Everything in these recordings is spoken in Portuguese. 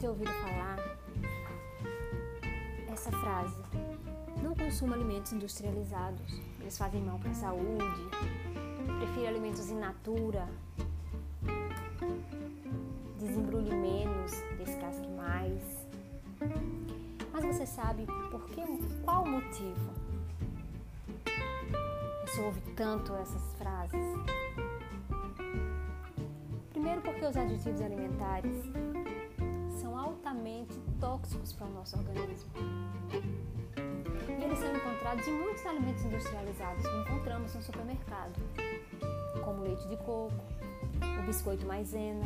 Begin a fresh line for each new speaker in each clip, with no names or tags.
ter ouvido falar essa frase: não consuma alimentos industrializados, eles fazem mal para a saúde. Prefira alimentos in natura. Desembrulhe menos, descasque mais. Mas você sabe por que, qual o motivo? Você ouve tanto essas frases. Primeiro porque os aditivos alimentares altamente tóxicos para o nosso organismo. E eles são encontrados em muitos alimentos industrializados que encontramos no supermercado, como leite de coco, o biscoito maisena,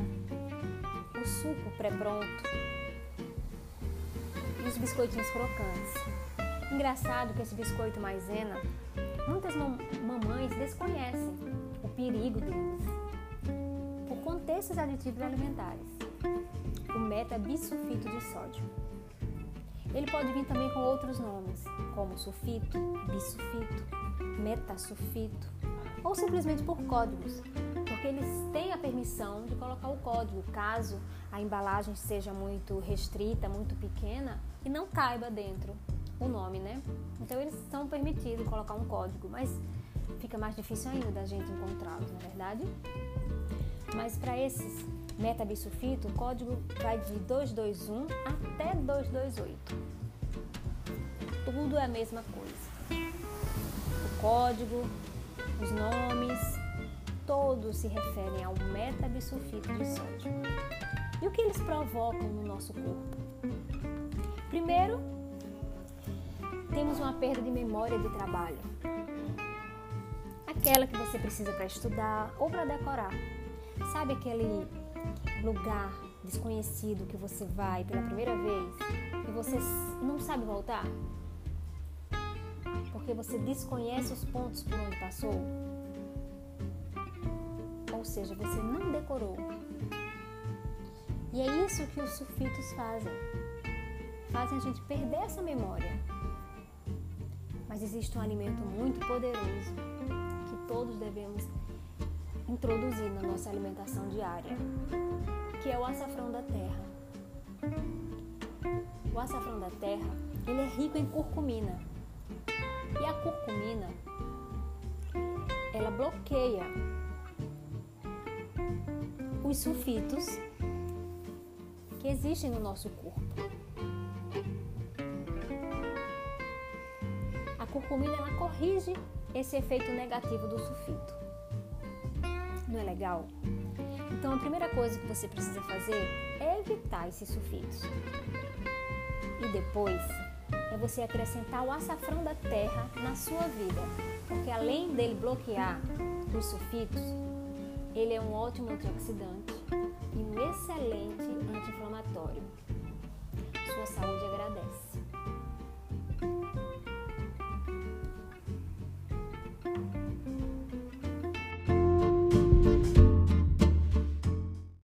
o suco pré-pronto e os biscoitinhos crocantes. Engraçado que esse biscoito maisena, muitas mamães desconhecem o perigo deles por conter esses aditivos alimentares. O metabisulfito de sódio. Ele pode vir também com outros nomes, como sulfito, bisulfito, metasulfito, ou simplesmente por códigos, porque eles têm a permissão de colocar o código caso a embalagem seja muito restrita, muito pequena e não caiba dentro o nome, né? Então eles são permitidos colocar um código, mas fica mais difícil ainda da gente encontrá-los, na é verdade? Mas para esses metabisulfito, o código vai de 221 até 228. Tudo é a mesma coisa. O código, os nomes, todos se referem ao metabisulfito de sódio. E o que eles provocam no nosso corpo? Primeiro, temos uma perda de memória de trabalho. Aquela que você precisa para estudar ou para decorar. Sabe aquele lugar desconhecido que você vai pela primeira vez e você não sabe voltar? Porque você desconhece os pontos por onde passou? Ou seja, você não decorou. E é isso que os sulfitos fazem. Fazem a gente perder essa memória. Mas existe um alimento muito poderoso que todos devemos introduzir na nossa alimentação diária, que é o açafrão da terra. O açafrão da terra, ele é rico em curcumina. E a curcumina, ela bloqueia os sulfitos que existem no nosso corpo. A curcumina ela corrige esse efeito negativo do sulfito. Legal? Então a primeira coisa que você precisa fazer é evitar esses sulfitos. E depois é você acrescentar o açafrão da terra na sua vida, porque além dele bloquear os sulfitos, ele é um ótimo antioxidante e um excelente anti-inflamatório. Sua saúde agradece.